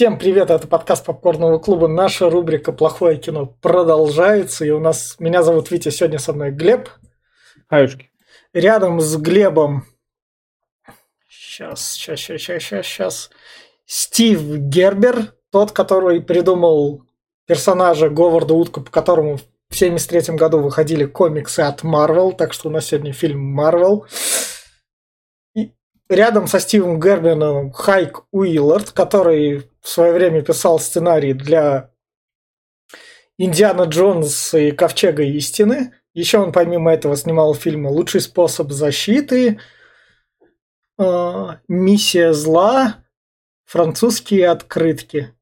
Всем привет, это подкаст Попкорного клуба. Наша рубрика «Плохое кино» продолжается. И у нас, меня зовут Витя, сегодня со мной Глеб. Хаюшки. Рядом с Глебом, сейчас, сейчас, сейчас, сейчас, сейчас, сейчас, Стив Гербер, тот, который придумал персонажа Говарда Утка, по которому в 1973 году выходили комиксы от Marvel, так что у нас сегодня фильм. И рядом со Стивом Гербером Хайк Уиллард, который в свое время писал сценарий для Индиана Джонс и Ковчега истины. Еще он помимо этого снимал фильмы «Лучший способ защиты», а, «Миссия зла», «Французские открытки».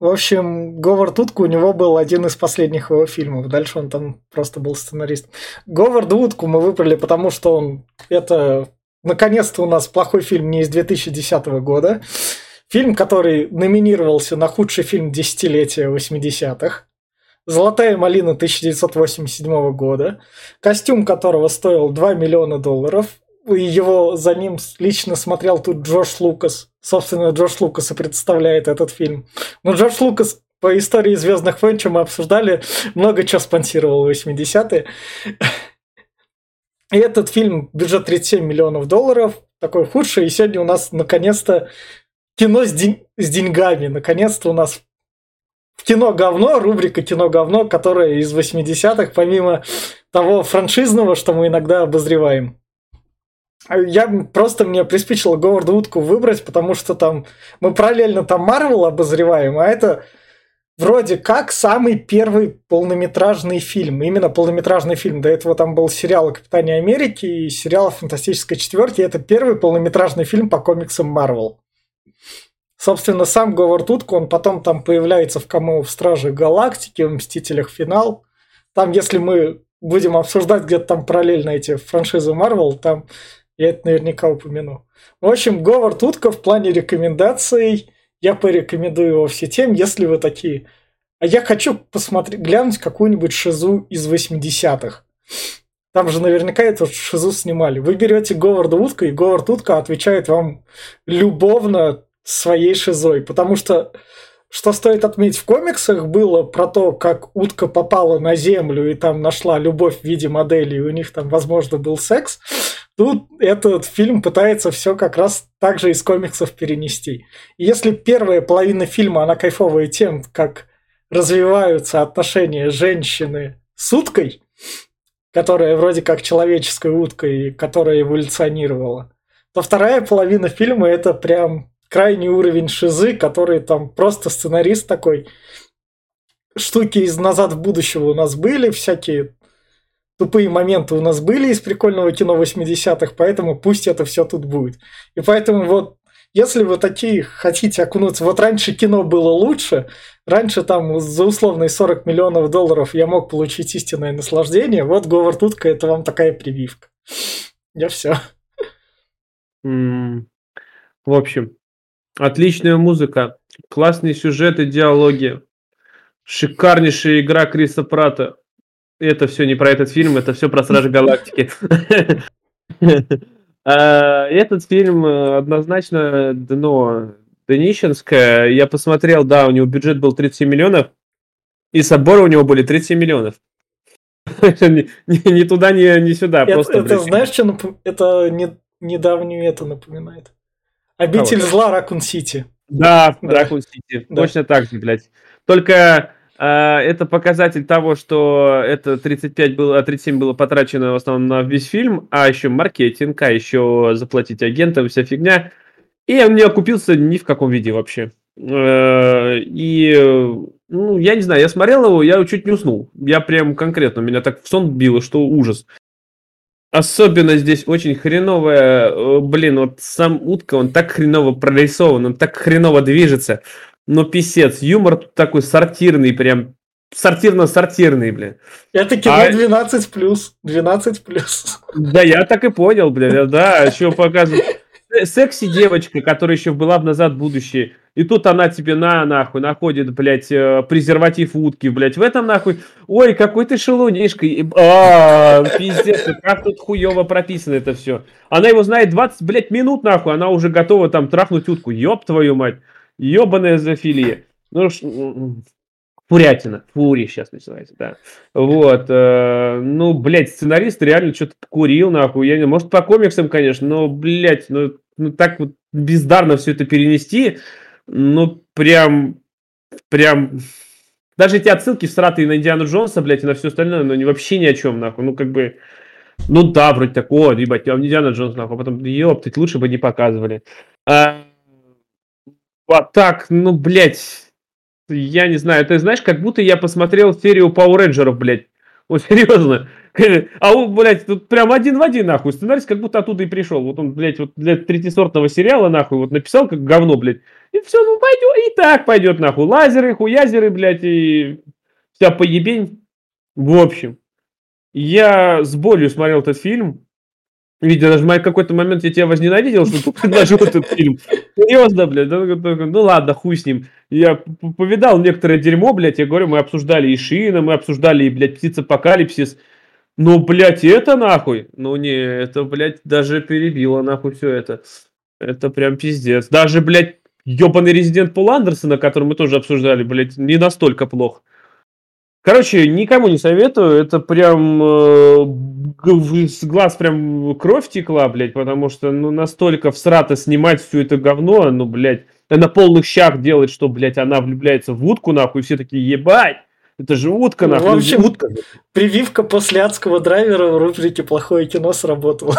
В общем, Говард Утка у него был один из последних его фильмов. Дальше он там просто был сценарист. Говарда Утку мы выбрали, потому что он... Это наконец-то у нас плохой фильм не из 2010 года. Фильм, который номинировался на худший фильм десятилетия 80-х. «Золотая малина» 1987 года, костюм которого стоил 2 миллиона долларов. Его за ним лично смотрел тут Джош Лукас. Собственно, Джош Лукас и представляет этот фильм. Но Джош Лукас по истории Звездных войн, что мы обсуждали, много чего спонсировал в 80-е. И этот фильм бюджет 37 миллионов долларов, такой худший. И сегодня у нас наконец-то кино с, день, с деньгами. Наконец-то у нас в кино говно, рубрика кино говно, которая из 80-х, помимо того франшизного, что мы иногда обозреваем. Я просто мне приспичило Говарда Утку выбрать, потому что там мы параллельно там Марвел обозреваем, а это вроде как самый первый полнометражный фильм. Именно полнометражный фильм. До этого там был сериал о Капитане Америки и сериал Фантастической Четверке. Это первый полнометражный фильм по комиксам Марвел. Собственно, сам Говард Утко, он потом там появляется в кому в Страже Галактики, в Мстителях Финал. Там, если мы будем обсуждать где-то там параллельно эти франшизы Марвел, там я это наверняка упомяну. В общем, Говард Утко в плане рекомендаций, я порекомендую его все тем, если вы такие. А я хочу посмотреть, глянуть какую-нибудь шизу из 80-х. Там же наверняка эту шизу снимали. Вы берете Говарда Утка, и Говард Утка отвечает вам любовно своей шизой, потому что что стоит отметить в комиксах было про то, как утка попала на землю и там нашла любовь в виде модели, и у них там, возможно, был секс. Тут этот фильм пытается все как раз так же из комиксов перенести. И если первая половина фильма, она кайфовая тем, как развиваются отношения женщины с уткой, которая вроде как человеческая утка и которая эволюционировала, то вторая половина фильма это прям крайний уровень шизы, который там просто сценарист такой. Штуки из «Назад в будущего» у нас были, всякие тупые моменты у нас были из прикольного кино 80-х, поэтому пусть это все тут будет. И поэтому вот если вы такие хотите окунуться, вот раньше кино было лучше, раньше там за условные 40 миллионов долларов я мог получить истинное наслаждение, вот Говард Утка это вам такая прививка. Я все. Mm. В общем, Отличная музыка, классный сюжет и диалоги, шикарнейшая игра Криса Прата. Это все не про этот фильм, это все про Стражи Галактики. А, этот фильм э, однозначно дно днищенское. Я посмотрел, да, у него бюджет был 37 миллионов, и соборы у него были 37 миллионов. Ни туда, ни сюда. Это знаешь, что это недавнюю это напоминает? Обитель а зла Ракун Сити. Да, да. Ракун Сити. Да. Точно так же, блядь. Только э, это показатель того, что это 35 было, 37 было потрачено в основном на весь фильм, а еще маркетинг, а еще заплатить агентам, вся фигня. И он не окупился ни в каком виде вообще. Э, и, ну, я не знаю, я смотрел его, я чуть не уснул. Я прям конкретно, меня так в сон било, что ужас. Особенно здесь очень хреновая, э, блин, вот сам утка, он так хреново прорисован, он так хреново движется. Но писец, юмор такой сортирный, прям сортирно-сортирный, блин. Это кино а... 12 плюс, 12 плюс. Да, я так и понял, блин, да, еще показывают. Секси девочка, которая еще была в «Назад в будущее», и тут она тебе на нахуй находит, блядь, э, презерватив утки, блядь. В этом нахуй, ой, какой ты шелунишка. А, пиздец, как тут хуево прописано это все. Она его знает 20, блядь, минут нахуй, она уже готова там трахнуть утку. Ёб твою мать. Ебаная зоофилия. Ну, ш... Фурятина. Фури сейчас начинается, да. Вот. Э, ну, блядь, сценарист реально что-то курил, нахуй. Я не... Может, по комиксам, конечно, но, блядь, ну, ну так вот бездарно все это перенести, ну, прям, прям... Даже эти отсылки всратые на Индиану Джонса, блядь, и на все остальное, ну, вообще ни о чем, нахуй. Ну, как бы... Ну да, вроде такого, ебать, а Индиана Джонс, нахуй. А потом, ёптать, лучше бы не показывали. А, а так, ну, блядь, я не знаю, ты знаешь, как будто я посмотрел серию Power Rangers, блядь. Вот серьезно. А он, блядь, тут прям один в один, нахуй. Сценарист как будто оттуда и пришел. Вот он, блядь, вот для третисортного сериала, нахуй, вот написал как говно, блядь. И все, ну пойдет, и так пойдет, нахуй. Лазеры, хуязеры, блядь, и вся поебень. В общем, я с болью смотрел этот фильм. Видя, даже в какой-то момент я тебя возненавидел, что ты предложил этот фильм. Серьезно, блядь. Ну ладно, хуй с ним. Я повидал некоторое дерьмо, блядь. Я говорю, мы обсуждали и Шина, мы обсуждали и, блядь, птиц-апокалипсис. Ну, блядь, это нахуй. Ну, не, это, блядь, даже перебило нахуй все это. Это прям пиздец. Даже, блядь, ебаный резидент Пол Андерсона, который мы тоже обсуждали, блядь, не настолько плохо. Короче, никому не советую. Это прям э, с глаз прям кровь текла, блядь, потому что ну настолько всрато снимать все это говно, ну, блядь, на полных щах делать, что, блядь, она влюбляется в утку, нахуй, и все такие, ебать, это же утка, нахуй. Ну, в общем, утка. прививка после адского драйвера в рубрике «Плохое кино» сработала.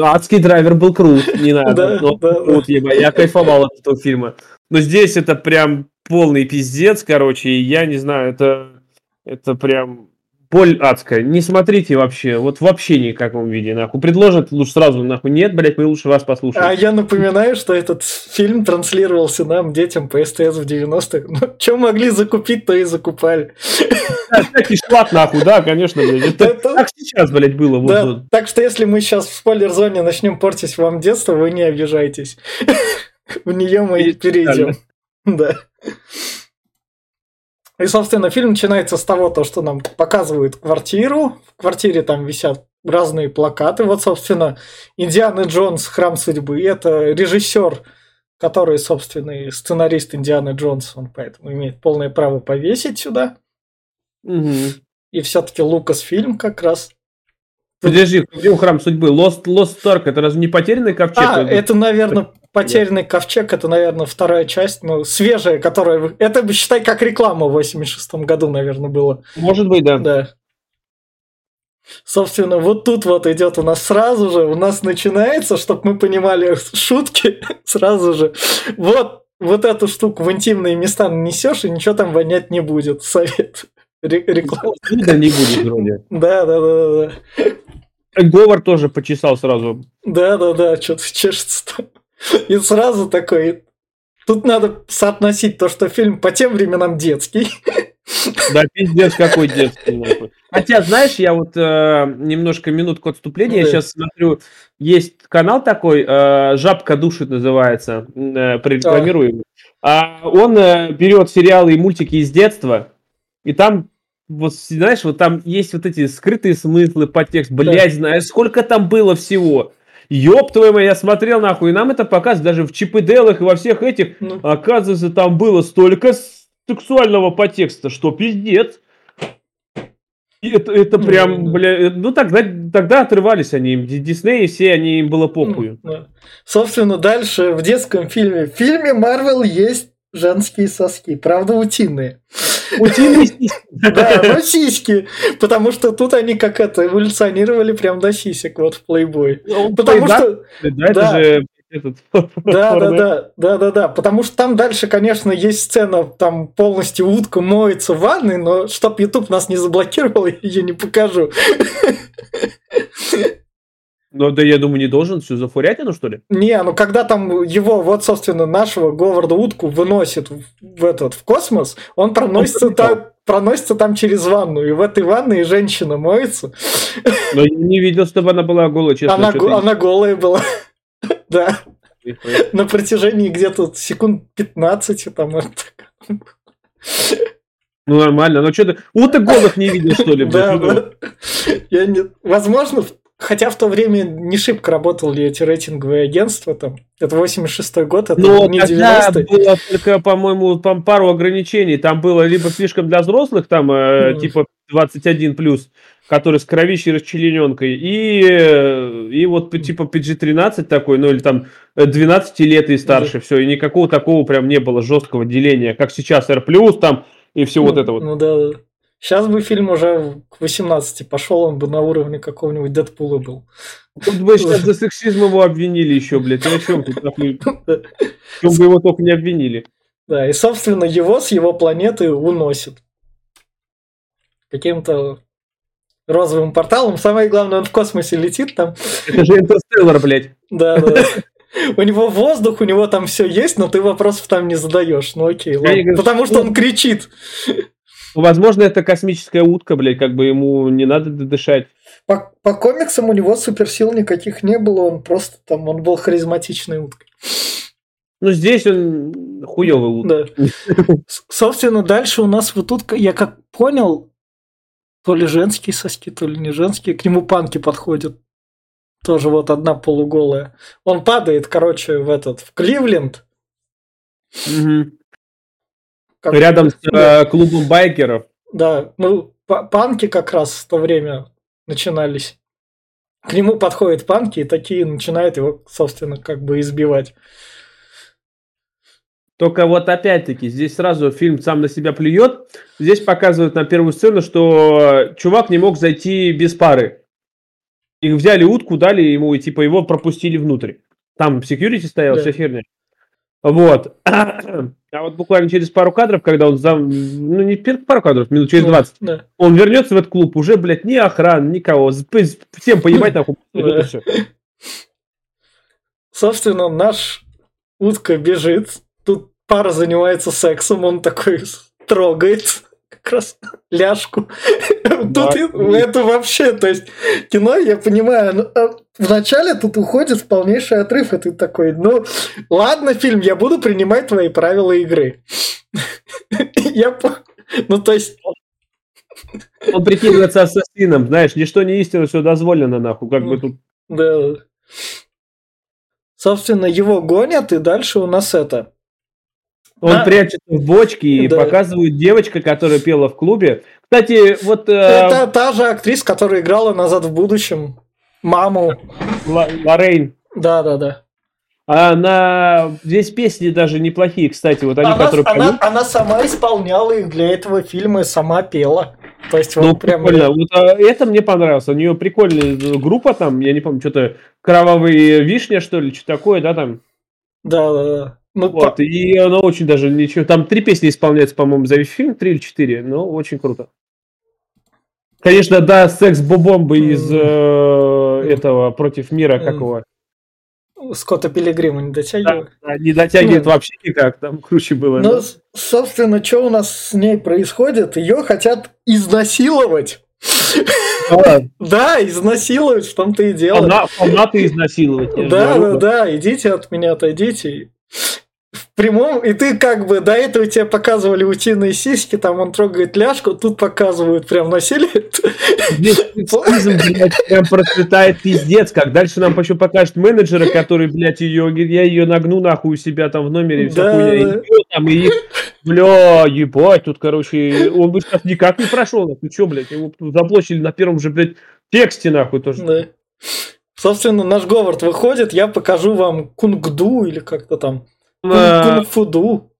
Адский драйвер был крут, не надо. Да, да. Я кайфовал от этого фильма. Но здесь это прям полный пиздец, короче, и я не знаю, это, это прям боль адская. Не смотрите вообще, вот вообще ни в каком виде, нахуй. Предложат лучше сразу, нахуй, нет, блядь, мы лучше вас послушаем. А я напоминаю, что этот фильм транслировался нам, детям, по СТС в 90-х. Ну, что могли закупить, то и закупали. Всякий шлак, нахуй, да, конечно, блядь. Это так сейчас, блядь, было. Вот, да, вот. Так что если мы сейчас в спойлер-зоне начнем портить вам детство, вы не обижайтесь. В нее мы и перейдем. Да. И, собственно, фильм начинается с того, то, что нам показывают квартиру. В квартире там висят разные плакаты. Вот, собственно, Индиана Джонс «Храм судьбы». Это режиссер, который, собственно, и сценарист Индианы Джонс. Он поэтому имеет полное право повесить сюда. Угу. И все-таки Лукас фильм как раз Подожди, где храм судьбы? Lost, Lost Ark, это разве не потерянный ковчег? А, это, наверное, потерянный ковчег, это, наверное, вторая часть, ну, свежая, которая... Это, считай, как реклама в 86 году, наверное, было. Может быть, да. Да. Собственно, вот тут вот идет у нас сразу же, у нас начинается, чтобы мы понимали шутки, сразу же. Вот, вот эту штуку в интимные места нанесешь, и ничего там вонять не будет. Совет. Реклама. Да не будет вроде. Да, да, да, да. Говор тоже почесал сразу. Да, да, да, что-то чешется. И сразу такой. Тут надо соотносить то, что фильм по тем временам детский. Да, пиздец, какой детский. Хотя, знаешь, я вот э, немножко минутку отступления, да. я сейчас смотрю, есть канал такой, э, «Жабка душит» называется, э, прорекламирую а. а он э, берет сериалы и мультики из детства, и там вот, знаешь, вот там есть вот эти скрытые смыслы, подтекст, блядь, да. знаешь, сколько там было всего. Ёб твою мать, я смотрел нахуй, и нам это показывают даже в чипыделах и во всех этих. Ну. Оказывается, там было столько сексуального подтекста, что пиздец. И это, это прям, бля, ну тогда, тогда отрывались они. Дисней, все они им было похуй. Собственно, дальше в детском фильме. В фильме Марвел есть женские соски, правда утиные. Утиные сиськи. Да, но сиськи. Потому что тут они как это эволюционировали прям до сисек вот в Playboy. Ну, потому что... Да, это же этот... Да, да, да, да, да, да. Потому что там дальше, конечно, есть сцена, там полностью утка моется в ванной, но чтоб YouTube нас не заблокировал, я ее не покажу. Ну, да, я думаю, не должен все за фурятину, что ли? Не, ну когда там его, вот, собственно, нашего Говарда утку выносит в, этот, в космос, он проносится он там, проносится там через ванну, и в этой ванной женщина моется. Но я не видел, чтобы она была голая, честно. Она, го- она голая была, да. На протяжении где-то секунд 15 там. Ну нормально, но что то уток голых не видел, что ли? Да, да. Я не... Возможно, Хотя в то время не шибко работали эти рейтинговые агентства, там, это 86-й год, это Но не тогда 90-й. было только, по-моему, там пару ограничений. Там было либо слишком для взрослых, там, э, Мгм. типа 21 плюс, который с кровищей расчлененкой, и, э, и вот типа PG-13 такой, ну или там э, 12 лет и старше, все, и никакого такого прям не было жесткого деления, как сейчас R+, там, и все вот Ну, это вот. Ну да. Сейчас бы фильм уже к 18 пошел, он бы на уровне какого-нибудь Дэдпула был. Тут бы сейчас за сексизм его обвинили еще, блядь, ты о чем тут? чем бы его только не обвинили. Да, и, собственно, его с его планеты уносит. Каким-то розовым порталом. Самое главное, он в космосе летит там. Это же Интерстеллар, блядь. Да, да. У него воздух, у него там все есть, но ты вопросов там не задаешь. Ну окей, ладно. Потому что он кричит. Ну, Возможно, это космическая утка, блядь, как бы ему не надо дышать. По, по комиксам у него суперсил никаких не было, он просто там, он был харизматичной уткой. Ну, здесь он хуёвый утка. Да. Собственно, дальше у нас вот тут, я как понял, то ли женские соски, то ли не женские, к нему панки подходят. Тоже вот одна полуголая. Он падает, короче, в этот, в Кливленд. Мгм. Как- Рядом с э, клубом байкеров. Да, ну, па- панки как раз в то время начинались. К нему подходят панки и такие начинают его, собственно, как бы избивать. Только вот опять-таки, здесь сразу фильм сам на себя плюет. Здесь показывают на первую сцену, что чувак не мог зайти без пары. Их взяли утку, дали ему, и типа его пропустили внутрь. Там секьюрити стоял, Да. вся херня. Вот. А вот буквально через пару кадров, когда он зам... Ну, не пару кадров, минут через Ну, 20, Да. он вернется в этот клуб, уже, блядь, ни охраны, никого. Всем поебать нахуй. Собственно, наш утка бежит. Тут пара занимается сексом, он такой трогает как раз ляжку. Тут и- это вообще, то есть кино, я понимаю, ну, а вначале тут уходит полнейший отрыв, и ты такой, ну, ладно, фильм, я буду принимать твои правила игры. Я, ну, то есть, Он прикидывается ассасином, знаешь, ничто не истина, все дозволено, нахуй. Как бы тут да. Собственно, его гонят, и дальше у нас это. Он А. прячется в бочке и Да. показывает девочка, которая пела в клубе. Кстати, вот э, Это та же актриса, которая играла назад в будущем. Маму. Ла- Лоррейн, Да, да, да. она здесь песни даже неплохие, кстати, вот они, Она, которые она- она сама исполняла их для этого фильма и сама пела. То есть, вот Ну, прям. прикольно. Вот, а, это мне понравилось. У нее прикольная группа там, я не помню, что-то кровавые вишня, что ли, что такое, да, там. Да, да, да. Ну, Вот, по- и она очень даже ничего. Там три песни исполняются, по-моему, за весь фильм, три или четыре, но очень круто. Конечно, да, секс бомбы из э, этого против мира Мгм. какого. Скотта Пилигрима не дотягивает. Да, не дотягивает Ну. вообще никак, там круче было. Ну, да. собственно, что у нас с ней происходит? Ее хотят изнасиловать. А, Да, изнасиловать, в том-то и дело. фана- Фанаты изнасиловать. Да, да, да, идите от меня, отойдите. Прямом, и ты как бы, до этого тебе показывали утиные сиськи, там он трогает ляжку, тут показывают прям насилие. Здесь прям процветает пиздец. Как дальше нам еще покажут менеджера, который, блядь, ее, я ее нагну нахуй у себя там в номере, и вся Да, хуйня. И там, и бля, ебать, тут, короче, он бы сейчас никак не прошел. Ты че, блядь, его тут заблочили на первом же, блядь, тексте, нахуй, тоже. Да. Собственно, наш Говард выходит, я покажу вам кунгду или как-то там. А, Кунг-фуду.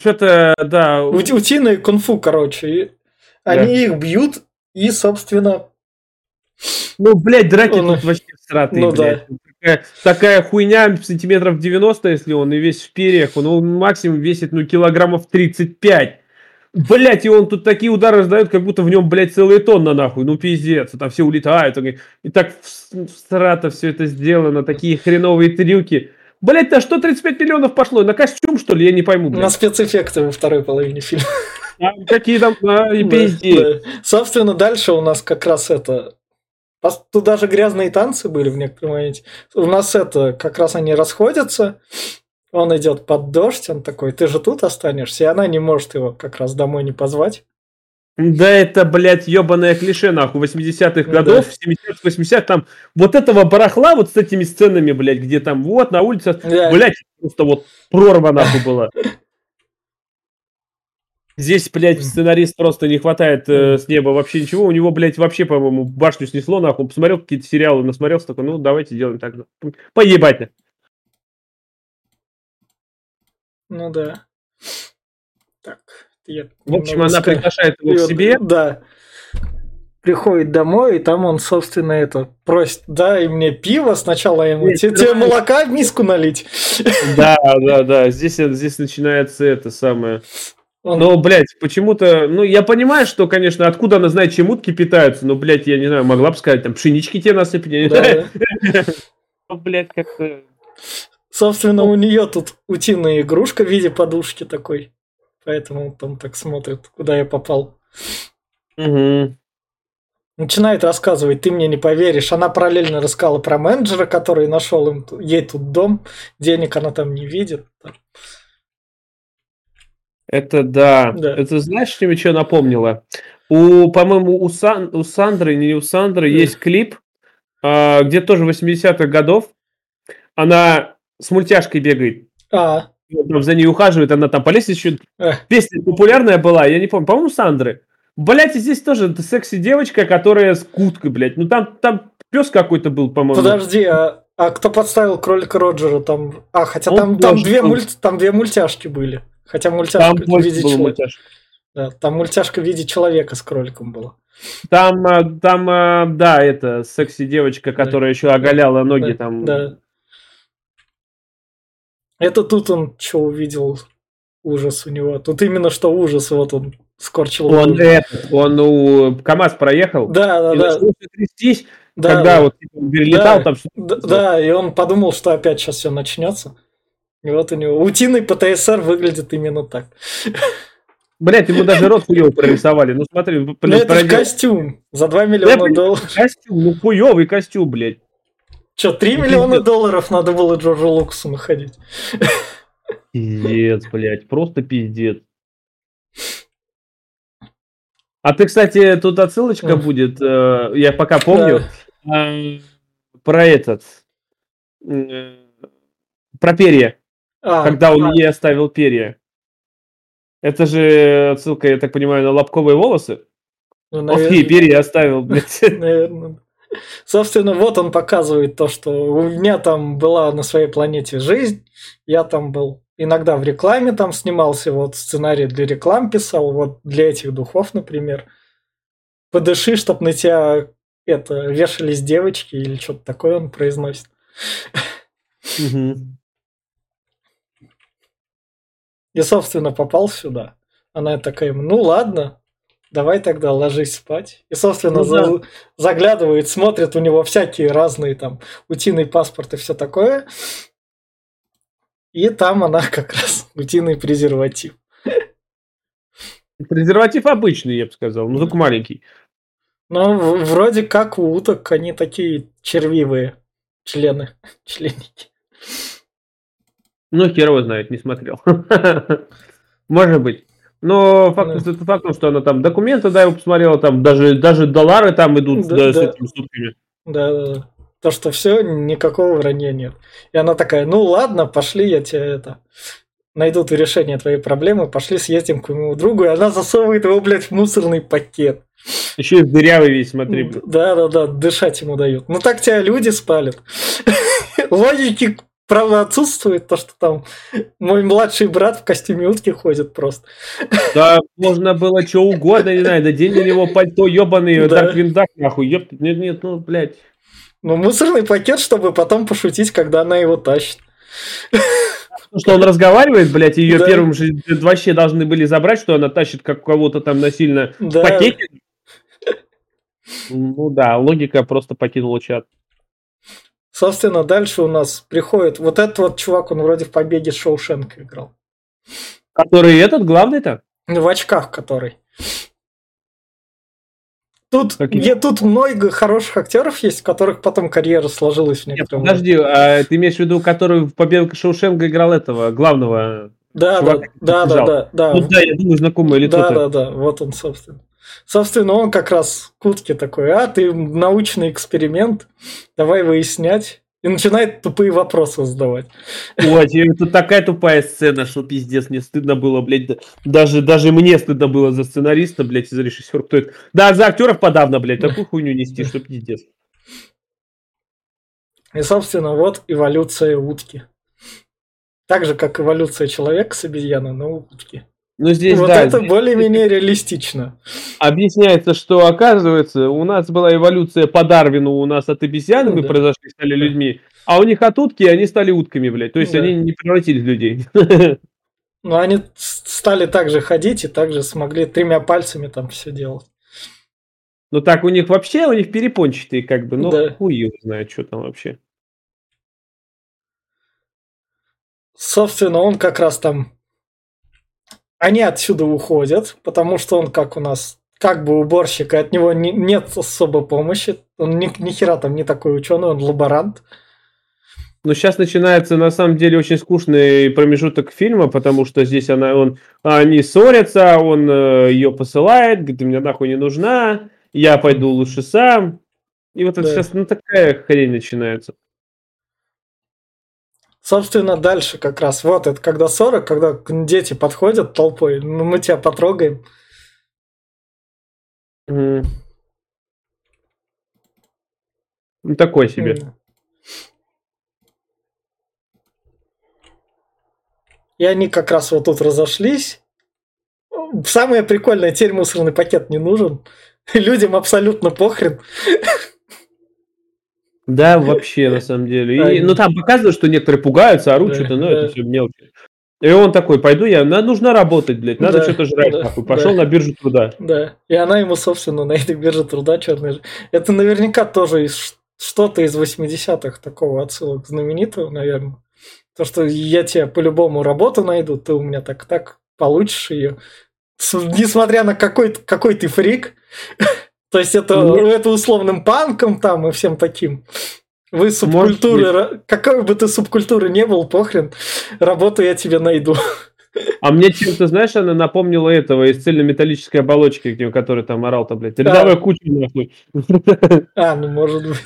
Что-то, да, Ути- Утиные кунг-фу, короче. Они их бьют, и, собственно, ну, блядь, драки Ну, тут вообще сратые, ну блядь. Такая, такая хуйня сантиметров 90, если он, и весь в перьях, он, он максимум весит, ну, килограммов 35. Блять, и он тут такие удары раздает, как будто в нем, блядь, целая тонна, нахуй. Ну, пиздец, там все улетают. И так в- всрато все это сделано, такие хреновые трюки. Блять, на что 35 миллионов пошло? На костюм, что ли? Я не пойму, на блядь. спецэффекты во второй половине фильма. А Какие там, а, пиздец. да. Собственно, дальше у нас как раз это... Тут даже грязные танцы были в некотором моменте. У нас это, как раз они расходятся. Он идет под дождь, он такой, ты же тут останешься, и она не может его как раз домой не позвать. Да это, блядь, ебаное клише, нахуй, 80-х годов, да. 70-х, 80 там вот этого барахла вот с этими сценами, блядь, где там вот на улице, да. блядь, просто вот прорва нахуй была. Здесь, блядь, сценарист просто не хватает э, с неба вообще ничего. У него, блядь, вообще, по-моему, башню снесло, нахуй. Он посмотрел какие-то сериалы, насмотрелся, такой, ну, давайте делаем так. Поебать. Ну да. Так. Я в общем, она приглашает его к себе. Да. Приходит домой, и там он, собственно, это просит, дай мне пиво сначала ему, тебе, тебе молока в миску налить. Да, да, да. Здесь, здесь начинается это самое. Он... Но, блядь, почему-то, ну, я понимаю, что, конечно, откуда она знает, чем утки питаются, но, блядь, я не знаю, могла бы сказать, там, пшенички тебе насыпать, да. Блядь, как-то... Собственно, у нее тут утиная игрушка в виде подушки такой. Поэтому он так смотрит, куда я попал. Угу. Начинает рассказывать, ты мне не поверишь. Она параллельно рассказала про менеджера, который нашел им, ей тут дом, денег она там не видит. Это да. да. Это знаешь, что мне что напомнило? У, по-моему, у, Сан, у Сандры, не у Сандры, да. есть клип, а, где тоже 80-х годов. Она с мультяшкой бегает. А. Там за ней ухаживает, она там по лестнице Песня популярная была, я не помню, по-моему, Сандры. Блять, и здесь тоже секси-девочка, которая с куткой, блядь. Ну там, там пес какой-то был, по-моему. Подожди, а, а кто подставил кролика Роджера там? А, хотя там, там, две мульт, там две мультяшки были. Хотя мультяшка там в виде человека. Да, там мультяшка в виде человека с кроликом была. Там, а, там, а, да, это секси-девочка, которая да. еще оголяла ноги да, там. Да. Это тут он что увидел? Ужас у него. Тут именно что ужас, вот он скорчил. Он, этот, он у КАМАЗ проехал. Да, да, и да. трястись, да, когда да. вот типа, перелетал да, там. Да, да, и он подумал, что опять сейчас все начнется. И вот у него утиный ПТСР выглядит именно так. Блять, ему даже рот хуёвый прорисовали. Ну смотри, блин, ну, это же костюм за 2 миллиона долларов. Костюм, ну хуёвый костюм, блядь. Че, 3 миллиона долларов надо было Джорджу Лукасу находить? Пиздец, блядь, просто пиздец. А ты, кстати, тут отсылочка будет, э, я пока помню, э, про этот, э, про перья, а, когда он ей оставил перья. Это же отсылка, я так понимаю, на лобковые волосы? Ну, наверное, Ох, перья оставил, блядь. Наверное. Собственно, вот он показывает то, что у меня там была на своей планете жизнь, я там был иногда в рекламе там снимался, вот сценарий для реклам писал, вот для этих духов, например. Подыши, чтоб на тебя это вешались девочки или что-то такое он произносит. И, собственно, попал сюда. Она такая, ну ладно, давай тогда ложись спать. И, собственно, ну, за, заглядывает, смотрит у него всякие разные там утиный паспорт и все такое. И там она как раз утиный презерватив. Презерватив обычный, я бы сказал, ну только маленький. Ну, вроде как у уток они такие червивые члены, членники. Ну, хер его знает, не смотрел. Может быть. Но факт да. это фактом, что она там документы, да, его посмотрела, там даже, даже доллары там идут да, да, с этими сутками. Да, да, да. То, что все, никакого вранья нет. И она такая, ну ладно, пошли, я тебе это найдут решение твоей проблемы, пошли съездим к моему другу, и она засовывает его, блядь, в мусорный пакет. Еще и дырявый весь, смотри. Да, да, да, дышать ему дают. Ну так тебя люди спалят. Логики правда отсутствует, то, что там мой младший брат в костюме утки ходит просто. Да, можно было что угодно, не знаю, да день на него пальто ебаный, да. Дарк Виндак, нахуй, еб, нет, нет, ну, блядь. Ну, мусорный пакет, чтобы потом пошутить, когда она его тащит. Ну, что он разговаривает, блядь, ее да. первым же вообще должны были забрать, что она тащит как кого-то там насильно да. в пакете. Ну да, логика просто покинула чат. Собственно, дальше у нас приходит вот этот вот чувак, он вроде в побеге Шоушенка играл. Который этот главный-то? В очках который. Тут, где, тут много хороших актеров есть, у которых потом карьера сложилась в некотором Нет, Подожди, а ты имеешь в виду, который в побеге Шоушенка играл этого, главного да, чувака, да, да, да, да, да. Ну да, я думаю, знакомое лицо. Да, да, да, вот он, собственно. Собственно, он как раз к утке такой, а, ты научный эксперимент, давай выяснять. И начинает тупые вопросы задавать. Ой, это такая тупая сцена, что пиздец, мне стыдно было, блядь. Даже, даже мне стыдно было за сценариста, блядь, и за режиссера, кто это. Да, за актеров подавно, блядь, такую хуйню нести, что пиздец. И, собственно, вот эволюция утки. Так же, как эволюция человека с обезьяной, но утки. Ну, здесь, вот да, это здесь более-менее реалистично. объясняется, что, оказывается, у нас была эволюция по Дарвину, у нас от обезьян мы Да. произошли, стали людьми, а у них от утки, они стали утками, блядь. То есть Да. они не превратились в людей. Но они стали также ходить и также смогли тремя пальцами там все делать. Ну так у них вообще, у них перепончатые, как бы, ну Да. хуй его знает, что там вообще. Собственно, он как раз там... Они отсюда уходят, потому что он как у нас как бы уборщик, и от него не- нет особо помощи. Он ни, ни хера там не такой ученый, он лаборант. Но сейчас начинается, на самом деле, очень скучный промежуток фильма, потому что здесь она, он, они ссорятся, он э, ее посылает, говорит, ты мне нахуй не нужна, я пойду лучше сам. И вот это Да. сейчас, ну, такая хрень начинается. Собственно, дальше как раз вот это когда 40, когда дети подходят толпой, ну мы тебя потрогаем. Ну, такой себе. М. И они как раз вот тут разошлись. Самое прикольное, теперь мусорный пакет не нужен. Людям абсолютно похрен. Да, вообще, на самом деле. И, ну, там показывают, что некоторые пугаются, орут что-то, но да. это все мелочи. И он такой, пойду я, на- нужно работать, блядь, надо Да, что-то жрать, да, нахуй. Пошел да. на биржу труда. Да. И она ему, собственно, на этой бирже труда черная. Это наверняка тоже из что-то из 80-х такого отсылок знаменитого, наверное. То, что я тебе по-любому работу найду, ты у меня так так получишь ее. Несмотря на какой, какой ты фрик. То есть это, Нет. это условным панком там и всем таким. Вы субкультуры, ра- какой бы ты субкультуры не был, похрен, работу я тебе найду. А мне чем-то, знаешь, она напомнила этого из цельнометаллической оболочки, который там орал-то, блядь. Рядовой куча, нахуй. А, ну может быть.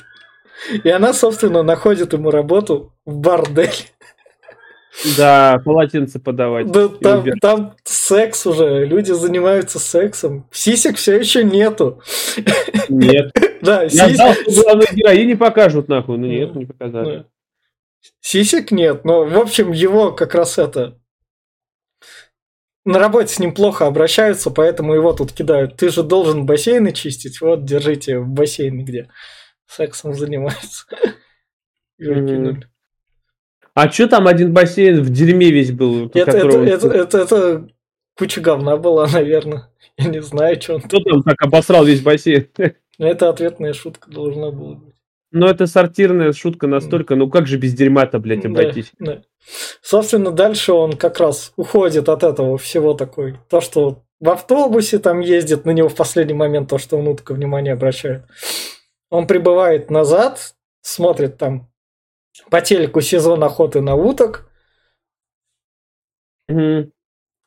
И она, собственно, находит ему работу в борделе. Да, полотенце подавать. Да, И там, там секс уже, люди занимаются сексом. Сисек все еще нету. Нет. Да, Я сис- ждал, главной героини покажут, нахуй. Ну нет, не показали. Да. Сисек нет, но, в общем, его как раз это... На работе с ним плохо обращаются, поэтому его тут кидают. Ты же должен бассейны чистить, вот, держите в бассейне, где сексом занимаются. Выкинули. А что там один бассейн в дерьме весь был? Это, это, которому- это, это, это куча говна была, наверное. Я не знаю, что он Кто там так обосрал весь бассейн? Но это ответная шутка должна была быть. Ну, это сортирная шутка настолько, ну как же без дерьма-то, блядь, Да, обойтись? да. Собственно, дальше он как раз уходит от этого всего такой. То, что в автобусе там ездит, на него в последний момент то, что он утка внимание обращает. Он прибывает назад, смотрит там по телеку сезон охоты на уток, Мгм.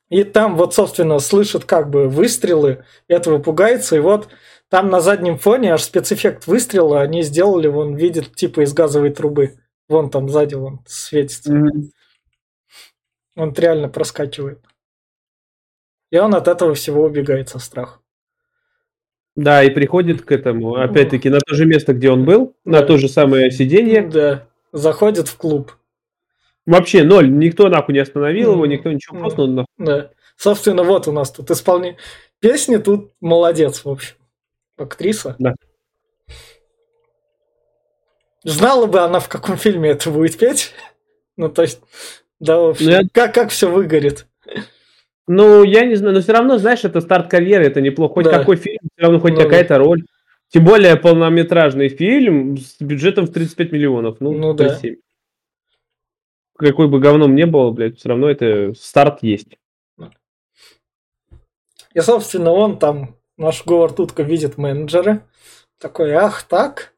И там вот, собственно, слышит как бы выстрелы, этого пугается, и вот там на заднем фоне аж спецэффект выстрела они сделали, вон видит типа из газовой трубы. Вон там сзади вон светится. Мгм. Он реально проскакивает. И он от этого всего убегает со страха. Да, и приходит к этому, опять-таки, на то же место, где он был, на то же самое сиденье. Да. Заходит в клуб. Вообще ноль, никто нахуй не остановил его, Мгм. никто ничего, Мгм. просто он нахуй. Да. Собственно, вот у нас тут исполнение. Песни тут молодец, в общем. Актриса. Да. Знала бы она, в каком фильме это будет петь. Ну, то есть, да, в общем, Ну, я- как, как все выгорит. Ну, я не знаю, но все равно, знаешь, это старт карьеры, это неплохо. Хоть Да. какой фильм, все равно хоть Ну какая-то роль. Тем более полнометражный фильм с бюджетом в 35 миллионов. Ну, Ну да. 37. Какой бы говном не было, блядь, все равно это старт есть. И, собственно, он там, наш Говард Утка видит менеджера. Такой, ах, так?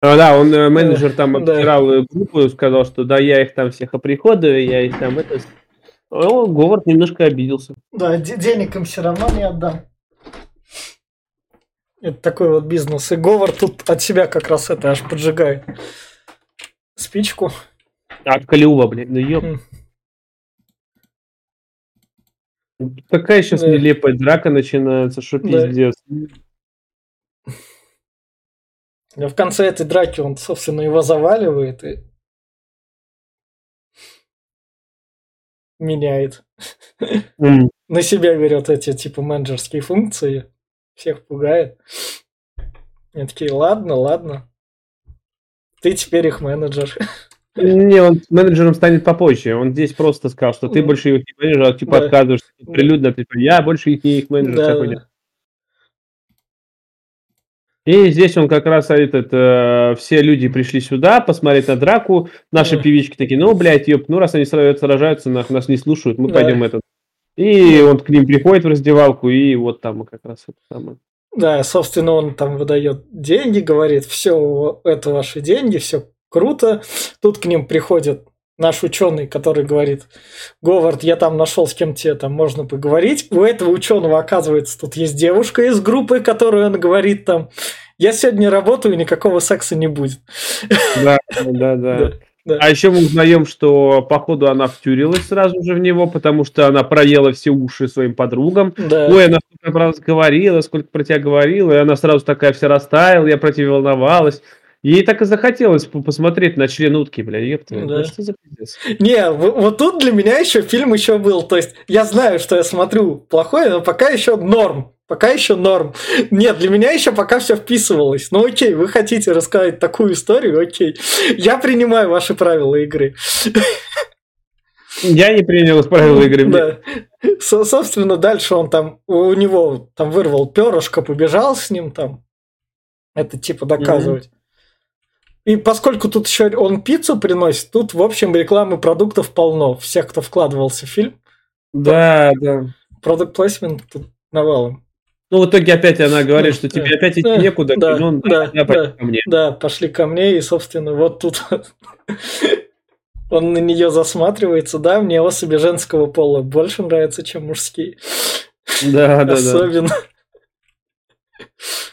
А, да, он э, менеджер там Да. обсирал э, группу, сказал, что да, я их там всех оприходую, я их там это... О, Говард немножко обиделся. Да, де- денег им все равно не отдам. Это такой вот бизнес. И Говор тут от себя как раз это аж поджигает спичку. А, Калиуба, блядь, ну ёб. Какая сейчас да. нелепая драка начинается, что пиздец. Да. В конце этой драки он, собственно, его заваливает и меняет. Mm. На себя берет эти, типа, менеджерские функции. Всех пугает. И такие, ладно, ладно. Ты теперь их менеджер. Не, он менеджером станет попозже. Он здесь просто сказал, что ты больше их не менеджер, а типа да. отказываешься прилюдно, типа я больше их не их менеджер. Да. да. И здесь он как раз этот, э, все люди пришли сюда посмотреть на драку. Наши да. певички такие, ну, блядь, ёп, ну, раз они сражаются, нах, нас не слушают, мы да. пойдем этот. И он к ним приходит в раздевалку, и вот там как раз это самое. Да, собственно, он там выдает деньги, говорит, все, это ваши деньги, все круто. Тут к ним приходит наш ученый, который говорит, Говард, я там нашел, с кем тебе там можно поговорить. У этого ученого, оказывается, тут есть девушка из группы, которую он говорит там, я сегодня работаю, никакого секса не будет. Да, да, да. Да. А еще мы узнаем, что походу она втюрилась сразу же в него, потому что она проела все уши своим подругам. Да. Ой, она сколько про вас говорила, сколько про тебя говорила, и она сразу такая вся растаяла, я про тебя волновалась. Ей так и захотелось посмотреть на член утки, бля, ёпта. Да. Ну, что за пиздец? Не, вот тут для меня еще фильм еще был. То есть я знаю, что я смотрю плохое, но пока еще норм. Пока еще норм. Нет, для меня еще пока все вписывалось. Ну окей, вы хотите рассказать такую историю, окей. Я принимаю ваши правила игры. Я не принял правила игры. Да. Со собственно, дальше он там, у него там вырвал перышко, побежал с ним там. Это типа доказывать. И поскольку тут еще он пиццу приносит, тут, в общем, рекламы продуктов полно. Всех, кто вкладывался в фильм. Да, да. Продукт плейсмент тут навалом. Ну, в итоге опять она говорит, что тебе да, опять идти да, некуда. Да, ну, да, да, пошли ко мне. Да, пошли ко мне, и, собственно, вот тут он на нее засматривается. Да, мне особи женского пола больше нравятся, чем мужские. Да, да, Особенно.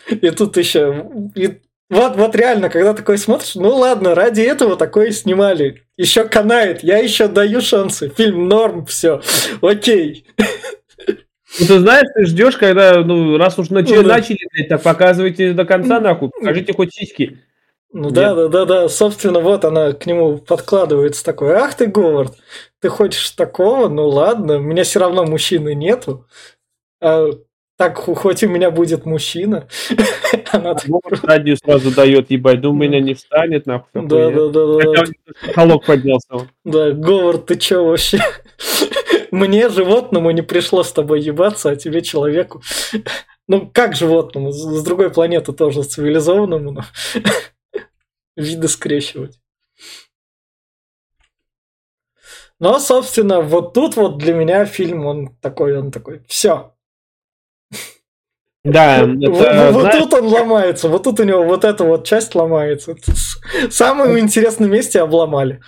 И тут еще... И вот, вот реально, когда такой смотришь, ну ладно, ради этого такое снимали. Еще канает, я еще даю шансы. Фильм норм, все. Окей. Ну, ты знаешь, ты ждешь, когда, ну, раз уж начали, ну, да. начали блядь, так показывайте до конца, нахуй, покажите хоть сиськи. Ну Нет. да, да, да, да. Собственно, вот она к нему подкладывается такой. Ах ты, Говард, ты хочешь такого? Ну ладно, у меня все равно мужчины нету. А, так, хоть у меня будет мужчина. Она радио сразу дает, ебать, да у меня не встанет, нахуй. Да, да, да, да. Холок поднялся. Да, Говард, ты чё вообще? Мне, животному, не пришлось с тобой ебаться, а тебе, человеку. Ну, как животному? С другой планеты тоже цивилизованному, но виды скрещивать. Но, собственно, вот тут вот для меня фильм, он такой, он такой, все. Да, это, вот, вот тут он ломается, вот тут у него вот эта вот часть ломается. Самом интересном месте обломали.